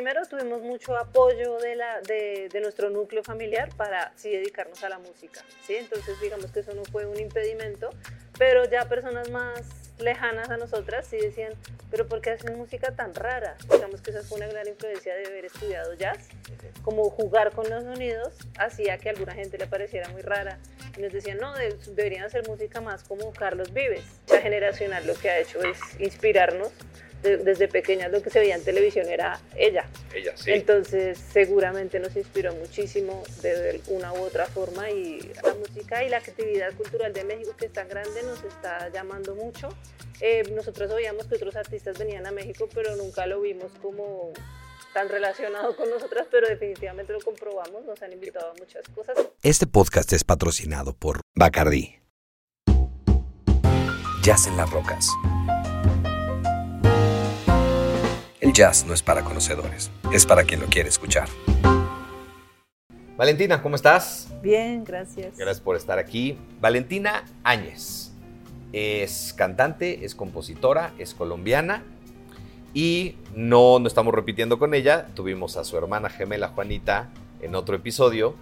primero tuvimos mucho apoyo de, la, de, de, nuestro núcleo familiar para sí dedicarnos a la música, ¿sí? Entonces digamos que eso no fue un impedimento, pero ya personas más lejanas a nosotras sí decían, pero ¿por qué hacen música tan rara? Digamos que esa fue una gran influencia de haber estudiado jazz, como jugar con los sonidos hacía que a alguna gente le pareciera muy rara. Y nos decían, no, deberían hacer música más como Carlos Vives. La generacional lo que ha hecho es inspirarnos desde pequeña lo que se veía en televisión era ella. Ella, sí. Entonces seguramente nos inspiró muchísimo de una u otra forma y la música y la actividad cultural de México que es tan grande nos está llamando mucho. Eh, nosotros oíamos que otros artistas venían a México, pero nunca lo vimos como tan relacionado con nosotras, pero definitivamente lo comprobamos, nos han invitado a muchas cosas. Este podcast es patrocinado por Bacardi. Jazz en las rocas el jazz no es para conocedores, es para quien lo quiere escuchar. Valentina, ¿cómo estás? Bien, gracias. Gracias por estar aquí. Valentina Áñez es cantante, es compositora, es colombiana y no, no estamos repitiendo con ella. Tuvimos a su hermana gemela Juanita en otro episodio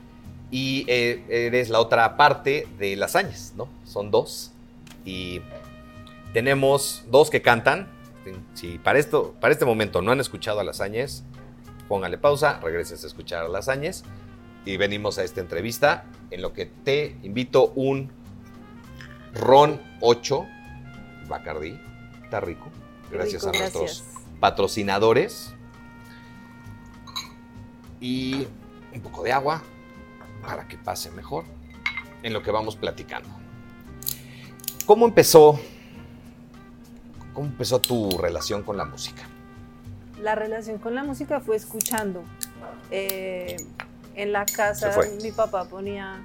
y eh, eres la otra parte de las Áñez, ¿no? Son dos y tenemos dos que cantan, si para, esto, para este momento no han escuchado a las Áñez, póngale pausa, regreses a escuchar a las Áñez y venimos a esta entrevista en lo que te invito un Ron 8 Bacardi. Está rico. Gracias a nuestros patrocinadores. Y un poco de agua para que pase mejor en lo que vamos platicando. ¿Cómo empezó ¿Cómo empezó tu relación con la música? La relación con la música fue escuchando. Eh, en la casa mi papá ponía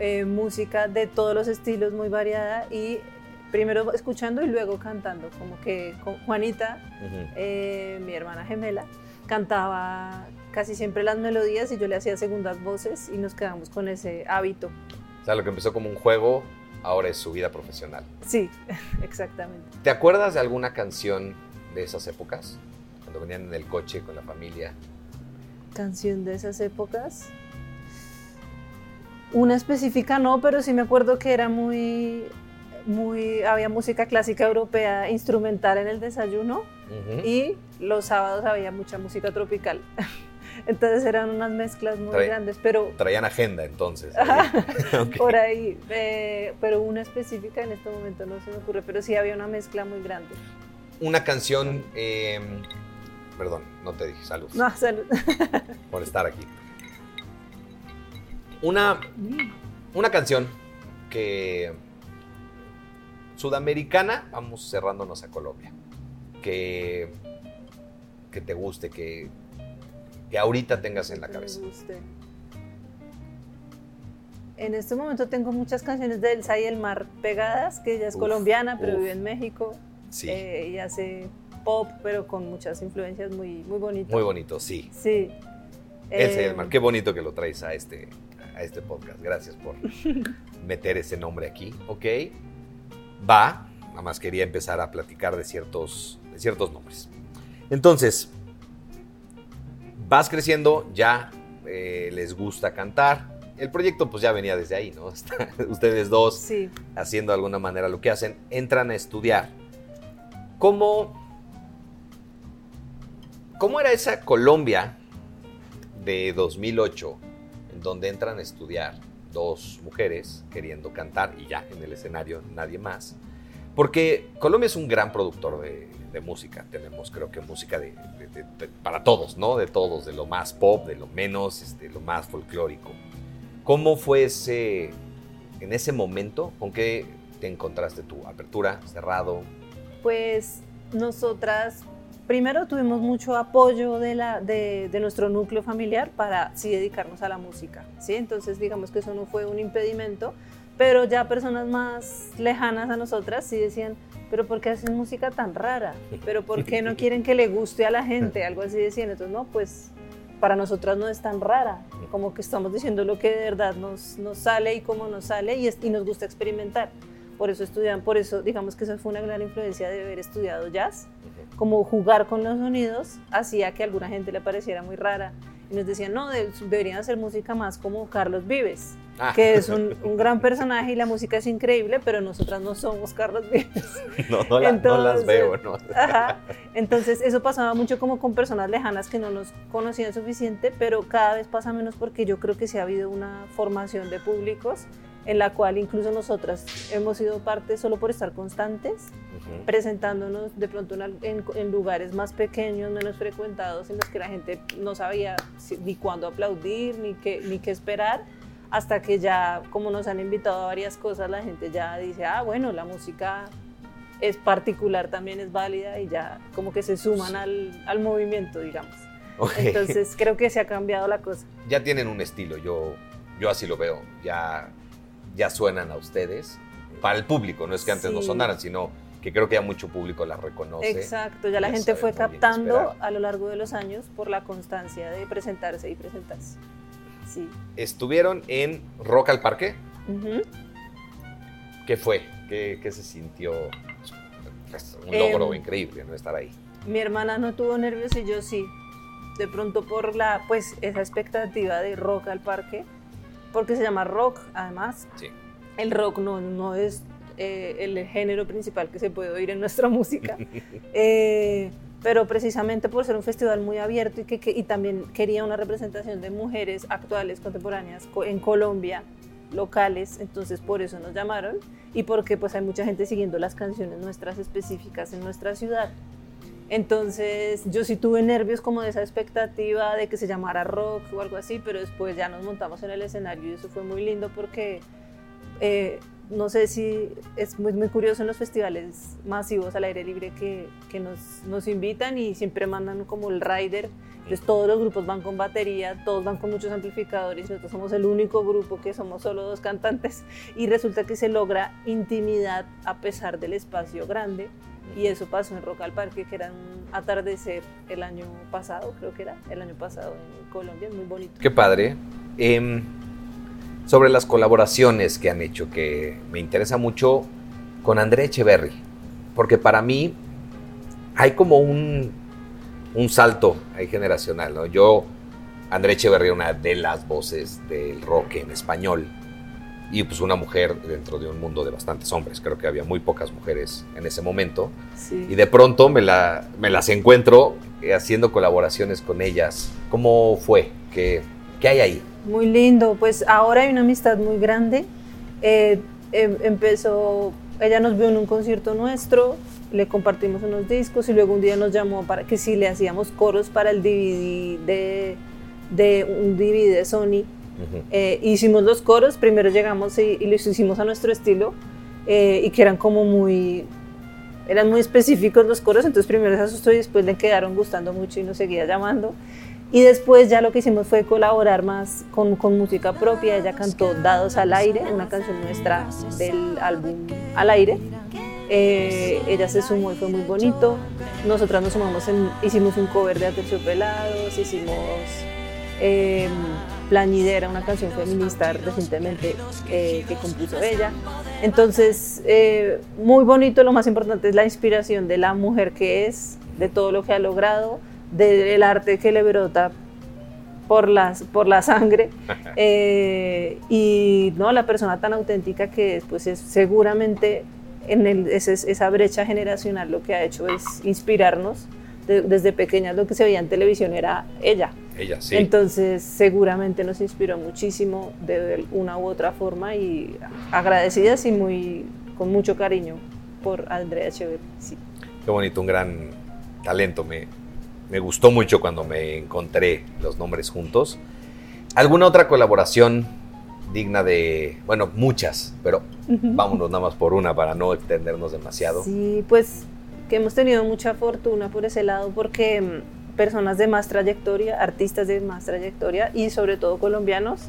eh, música de todos los estilos, muy variada, y primero escuchando y luego cantando. Como que Juanita, eh, mi hermana gemela, cantaba casi siempre las melodías y yo le hacía segundas voces y nos quedamos con ese hábito. O sea, lo que empezó como un juego ahora es su vida profesional. Sí, exactamente. ¿Te acuerdas de alguna canción de esas épocas? Cuando venían en el coche con la familia. ¿Canción de esas épocas? Una específica no, pero sí me acuerdo que era muy, muy, había música clásica europea instrumental en el desayuno y los sábados había mucha música tropical. Entonces eran unas mezclas muy grandes, pero... Traían agenda entonces. Por ahí, eh, pero una específica en este momento no se me ocurre, pero sí había una mezcla muy grande. Una canción, em, perdón, no te dije, salud. No, salud. por estar aquí. Una, una canción que sudamericana, vamos cerrándonos a Colombia, que, que te guste, que, que ahorita tengas en la cabeza? En este momento tengo muchas canciones de Elsa y el Mar pegadas, que ella es colombiana, pero vive en México. Sí. Eh, y hace pop, pero con muchas influencias muy, muy bonitas. Muy bonito, sí. Sí. Elsa y el Mar, qué bonito que lo traes a este, a este podcast. Gracias por meter ese nombre aquí, ¿ok? Va, nada más quería empezar a platicar de ciertos, de ciertos nombres. Entonces, vas creciendo, ya eh, les gusta cantar. El proyecto pues ya venía desde ahí, ¿no? Ustedes dos haciendo de alguna manera lo que hacen, entran a estudiar. ¿Cómo, cómo era esa Colombia de 2008 en donde entran a estudiar dos mujeres queriendo cantar y ya en el escenario nadie más? Porque Colombia es un gran productor de, de música. Tenemos, creo que, música de, para todos, ¿no? De todos, de lo más pop, de lo menos, este, lo más folclórico. ¿Cómo fue ese, en ese momento, con qué te encontraste tu apertura, cerrado? Pues nosotras primero tuvimos mucho apoyo de, la, de, de, nuestro núcleo familiar para sí dedicarnos a la música, ¿sí? Entonces digamos que eso no fue un impedimento, pero ya personas más lejanas a nosotras sí decían, pero ¿por qué hacen música tan rara? ¿Pero por qué no quieren que le guste a la gente? Algo así decían. Entonces, no, pues para nosotras no es tan rara, como que estamos diciendo lo que de verdad nos, nos sale y cómo nos sale y, y nos gusta experimentar. por eso estudian, por eso digamos que esa fue una gran influencia de haber estudiado jazz, como jugar con los sonidos hacía que a alguna gente le pareciera muy rara y nos decían, no, deberían hacer música más como Carlos Vives, ah. que es un, gran personaje y la música es increíble, pero nosotras no somos Carlos Vives. No, no, las veo, ¿no? Entonces eso pasaba mucho como con personas lejanas que no nos conocían suficiente, pero cada vez pasa menos porque yo creo que sí ha habido una formación de públicos en la cual incluso nosotras hemos sido parte solo por estar constantes, presentándonos de pronto en, lugares más pequeños, menos frecuentados, en los que la gente no sabía ni cuándo aplaudir, ni qué, ni qué esperar, hasta que ya, como nos han invitado a varias cosas, la gente ya dice, ah, bueno, la música es particular, también es válida, y ya como que se suman al, al, movimiento, digamos. Entonces creo que se ha cambiado la cosa. Ya tienen un estilo, yo, yo así lo veo, ya ya suenan a ustedes para el público, no es que antes no sonaran, sino que creo que ya mucho público las reconoce. Exacto, ya la gente fue captando a lo largo de los años por la constancia de presentarse y presentarse. Sí. Estuvieron en Rock al Parque. ¿Qué fue? ¿Qué, se sintió? Pues, un logro em, increíble, ¿no? Estar ahí. Mi hermana no tuvo nervios y yo sí. De pronto por la, pues, esa expectativa de Rock al Parque porque se llama rock, además. Sí. El rock no, no es eh, el género principal que se puede oír en nuestra música. Eh, pero precisamente por ser un festival muy abierto y, que, y también quería una representación de mujeres actuales, contemporáneas, en Colombia, locales, entonces por eso nos llamaron y porque pues hay mucha gente siguiendo las canciones nuestras específicas en nuestra ciudad. Entonces yo sí tuve nervios como de esa expectativa de que se llamara rock o algo así, pero después ya nos montamos en el escenario y eso fue muy lindo porque eh, no sé si es muy, muy curioso en los festivales masivos al aire libre que, que nos, nos, invitan y siempre mandan como el rider. Entonces todos los grupos van con batería, todos van con muchos amplificadores, nosotros somos el único grupo que somos solo dos cantantes y resulta que se logra intimidad a pesar del espacio grande y eso pasó en Rock al Parque, que era un atardecer el año pasado, creo que era el año pasado en Colombia, muy bonito. Qué padre. Em, sobre las colaboraciones que han hecho, que me interesa mucho con André Echeverry, porque para mí hay como un, un salto ahí generacional, ¿no? Yo, André Echeverry, una de las voces del rock en español, y pues una mujer dentro de un mundo de bastantes hombres. Creo que había muy pocas mujeres en ese momento. Y de pronto me, la, me las encuentro eh, haciendo colaboraciones con ellas. ¿Cómo fue? ¿Qué, ¿Qué, hay ahí? Muy lindo. Pues ahora hay una amistad muy grande. Eh, em, empezó, ella nos vio en un concierto nuestro, le compartimos unos discos y luego un día nos llamó para que si le hacíamos coros para el DVD de, de un DVD de Sony eh, hicimos los coros, primero llegamos y, los hicimos a nuestro estilo eh, y que eran como muy, eran muy específicos los coros, entonces primero se asustó y después le quedaron gustando mucho y nos seguía llamando. Y después ya lo que hicimos fue colaborar más con, con música propia. Ella cantó Dados al Aire, una canción nuestra del álbum Al Aire. Eh, ella se sumó y fue muy bonito. Nosotras nos sumamos, en, hicimos un cover de Aterciopelados, hicimos eh, Plañidera, una canción feminista recientemente eh, que compuso ella. Entonces, eh, muy bonito, lo más importante es la inspiración de la mujer que es, de todo lo que ha logrado, del arte que le brota por, las, por la sangre eh, y no la persona tan auténtica que es, pues es seguramente en el, esa brecha generacional lo que ha hecho es inspirarnos desde pequeñas lo que se veía en televisión era ella. Ella, sí. Entonces seguramente nos inspiró muchísimo de una u otra forma y agradecidas y muy, con mucho cariño por Andrea Echeverry. Sí. Qué bonito, un gran talento. Me, me gustó mucho cuando me encontré los nombres juntos. ¿Alguna otra colaboración digna de, bueno, muchas, pero vámonos nada más por una para no extendernos demasiado? Sí, pues que hemos tenido mucha fortuna por ese lado porque mm, personas de más trayectoria, artistas de más trayectoria y sobre todo colombianos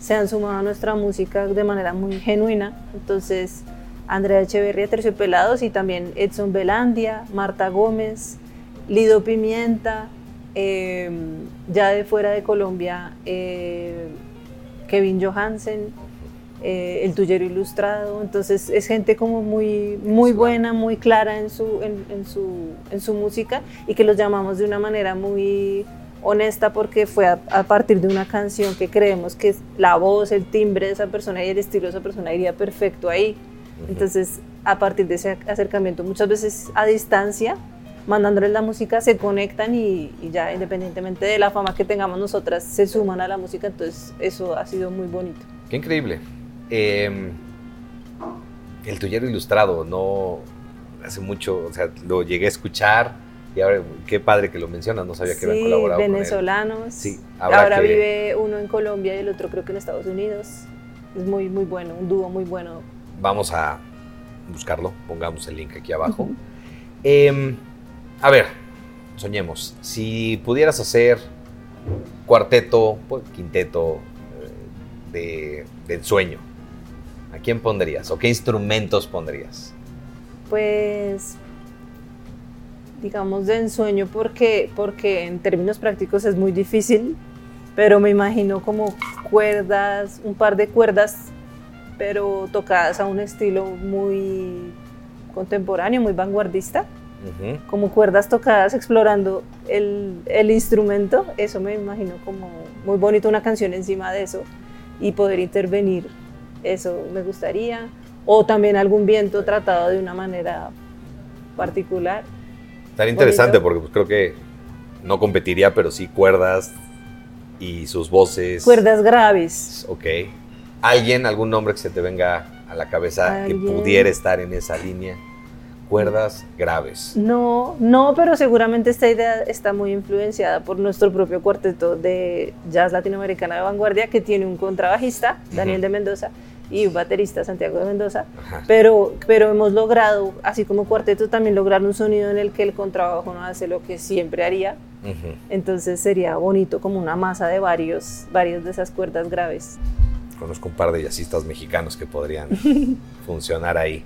se han sumado a nuestra música de manera muy genuina. Entonces, Andrea Echeverría, Terciopelados y también Edson Belandia, Marta Gómez, Lido Pimienta, em, ya de fuera de Colombia, eh, Kevin Johansen, eh, el tuyero ilustrado, entonces es gente como muy, muy buena, muy clara en su, en, su, en su música y que los llamamos de una manera muy honesta porque fue a, partir de una canción que creemos que la voz, el timbre de esa persona y el estilo de esa persona iría perfecto ahí. Entonces, a partir de ese acercamiento, muchas veces a distancia, mandándoles la música, se conectan y, y, ya independientemente de la fama que tengamos nosotras, se suman a la música. Entonces, eso ha sido muy bonito. Qué increíble. Em, el tuyero ilustrado, no hace mucho, o sea, lo llegué a escuchar y ahora qué padre que lo mencionas, no sabía que habían colaborado venezolanos. Con él. Sí, ahora vive uno en Colombia y el otro creo que en Estados Unidos. Es muy, muy bueno, un dúo muy bueno. Vamos a buscarlo, pongamos el link aquí abajo. A ver, soñemos, si pudieras hacer cuarteto, pues, quinteto eh, de, ensueño, ¿A quién pondrías o qué instrumentos pondrías? Pues digamos de ensueño porque, porque en términos prácticos es muy difícil, pero me imagino como cuerdas, un par de cuerdas, pero tocadas a un estilo muy contemporáneo, muy vanguardista, como cuerdas tocadas explorando el, el, instrumento, eso me imagino como muy bonito una canción encima de eso y poder intervenir eso me gustaría. O también algún viento tratado de una manera particular. Estaría interesante porque pues, creo que no competiría, pero sí cuerdas y sus voces. Cuerdas graves. Ok. ¿Alguien, algún nombre que se te venga a la cabeza que pudiera estar en esa línea? Cuerdas graves. No, no, pero seguramente esta idea está muy influenciada por nuestro propio cuarteto de jazz latinoamericana de vanguardia que tiene un contrabajista, Daniel de Mendoza, y un baterista, Santiago de Mendoza, pero, pero hemos logrado, así como cuarteto, también lograr un sonido en el que el contrabajo no hace lo que siempre haría. Entonces sería bonito como una masa de varios, varios de esas cuerdas graves. Conozco un par de jazzistas mexicanos que podrían funcionar ahí.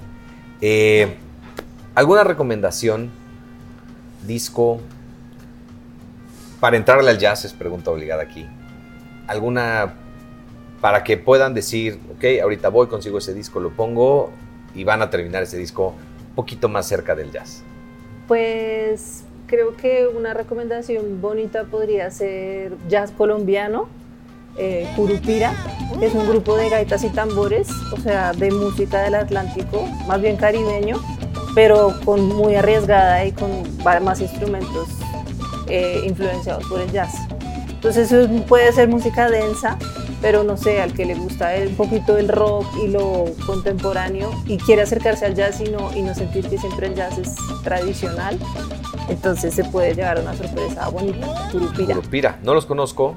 Eh, ¿Alguna recomendación, disco, para entrarle al jazz? Es pregunta obligada aquí. ¿Alguna para que puedan decir, ok, ahorita voy, consigo ese disco, lo pongo y van a terminar ese disco un poquito más cerca del jazz? Pues creo que una recomendación bonita podría ser jazz colombiano, eh, Curupira, es un grupo de gaitas y tambores, o sea, de música del Atlántico, más bien caribeño, pero con muy arriesgada y con más instrumentos eh, influenciados por el jazz. Entonces eso puede ser música densa, pero no sé, al que le gusta un poquito el rock y lo contemporáneo y quiere acercarse al jazz y no, y no sentir que siempre el jazz es tradicional, entonces se puede llevar una sorpresa bonita. Curupira. Curupira, no los conozco.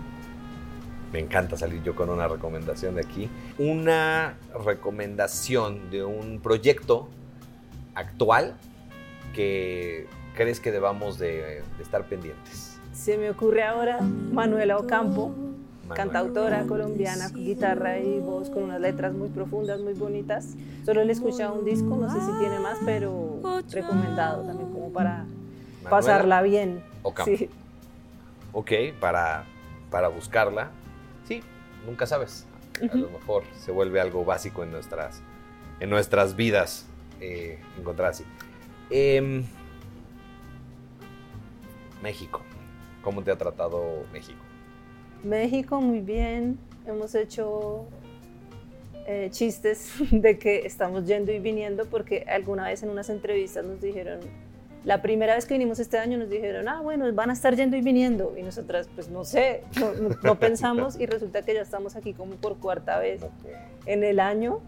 Me encanta salir yo con una recomendación de aquí. Una recomendación de un proyecto actual que crees que debamos de, de estar pendientes. Se me ocurre ahora Manuela Ocampo cantautora colombiana, guitarra y voz con unas letras muy profundas, muy bonitas. Solo le he escuchado un disco, no sé si tiene más, pero recomendado también como para pasarla bien. Sí. Ok, para, para buscarla. Sí, nunca sabes. A lo mejor se vuelve algo básico en nuestras, en nuestras vidas eh, encontrar así. Em, México. ¿Cómo te ha tratado México? México muy bien, hemos hecho eh, chistes de que estamos yendo y viniendo porque alguna vez en unas entrevistas nos dijeron, la primera vez que vinimos este año nos dijeron, ah, bueno, van a estar yendo y viniendo. Y nosotras, pues no sé, no, pensamos y resulta que ya estamos aquí como por cuarta vez en el año.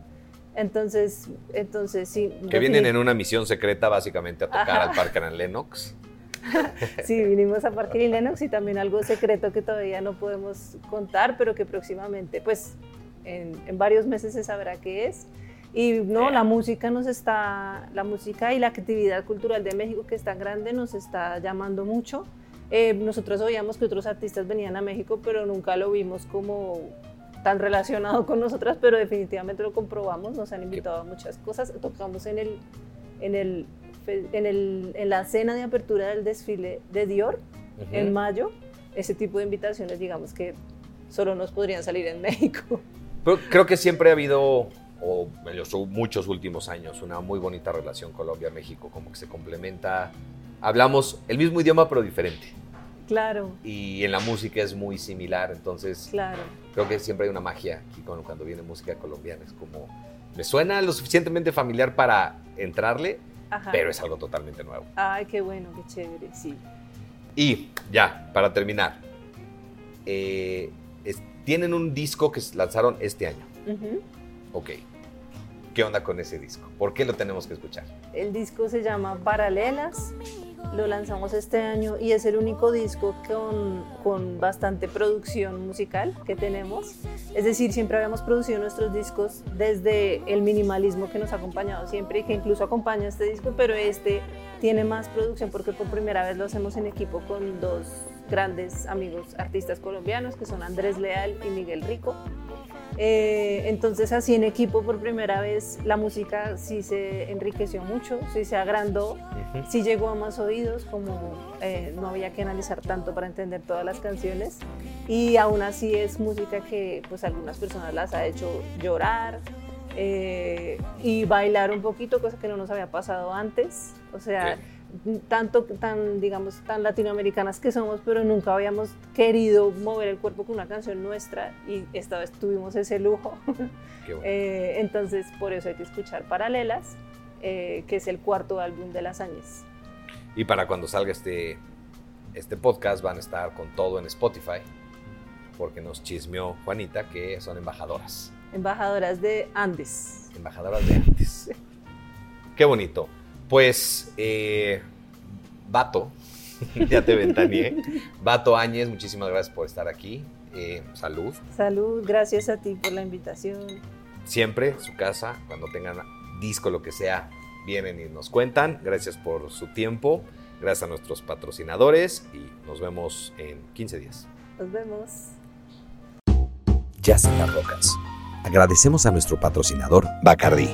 Entonces, entonces sí. Que vienen en una misión secreta básicamente a tocar al Parque en Lennox. sí, vinimos a Parque Lennox y también algo secreto que todavía no podemos contar, pero que próximamente, pues en, varios meses se sabrá qué es. Y no, la música nos está, la música y la actividad cultural de México que es tan grande nos está llamando mucho. Eh, nosotros oíamos que otros artistas venían a México, pero nunca lo vimos como tan relacionado con nosotras, pero definitivamente lo comprobamos, nos han invitado a muchas cosas, tocamos en el, en el en, el, en, la cena de apertura del desfile de Dior en mayo, ese tipo de invitaciones, digamos que solo nos podrían salir en México. Pero creo que siempre ha habido, o en los muchos últimos años, una muy bonita relación Colombia-México, como que se complementa. Hablamos el mismo idioma, pero diferente. Claro, Y en la música es muy similar, entonces claro. creo que siempre hay una magia aquí cuando, viene música colombiana. Es como, me suena lo suficientemente familiar para entrarle, Ajá. pero es algo totalmente nuevo. Ay, qué bueno, qué chévere, sí. Y ya, para terminar, eh, es- tienen un disco que lanzaron este año. Ujú. Ok. ¿Qué onda con ese disco? ¿Por qué lo tenemos que escuchar? El disco se llama Paralelas, lo lanzamos este año y es el único disco con, con bastante producción musical que tenemos. Es decir, siempre habíamos producido nuestros discos desde el minimalismo que nos ha acompañado siempre y que incluso acompaña este disco, pero este tiene más producción porque por primera vez lo hacemos en equipo con dos grandes amigos artistas colombianos que son Andrés Leal y Miguel Rico. Eh, entonces así en equipo por primera vez la música sí se enriqueció mucho, sí se agrandó, sí llegó a más oídos, como eh, no había que analizar tanto para entender todas las canciones. Y aún así es música que pues algunas personas las ha hecho llorar eh, y bailar un poquito, cosa que no nos había pasado antes, o sea, tanto tan digamos tan latinoamericanas que somos, pero nunca habíamos querido mover el cuerpo con una canción nuestra y esta vez tuvimos ese lujo. Qué bueno. Eh, entonces, por eso hay que escuchar Paralelas, eh, que es el cuarto álbum de Las Áñez. Y para cuando salga este, este podcast van a estar con todo en Spotify, porque nos chismeó Juanita que son embajadoras, Embajadoras de Andes. embajadoras de antes. Qué bonito. Pues, eh, Vato, ya te ventaneé. Vato Áñez, muchísimas gracias por estar aquí. Eh, salud. Salud, gracias a ti por la invitación. Siempre, su casa, cuando tengan disco, lo que sea, vienen y nos cuentan. Gracias por su tiempo. Gracias a nuestros patrocinadores y nos vemos en 15 días. Nos vemos. Jazz en las rocas. Agradecemos a nuestro patrocinador Bacardi.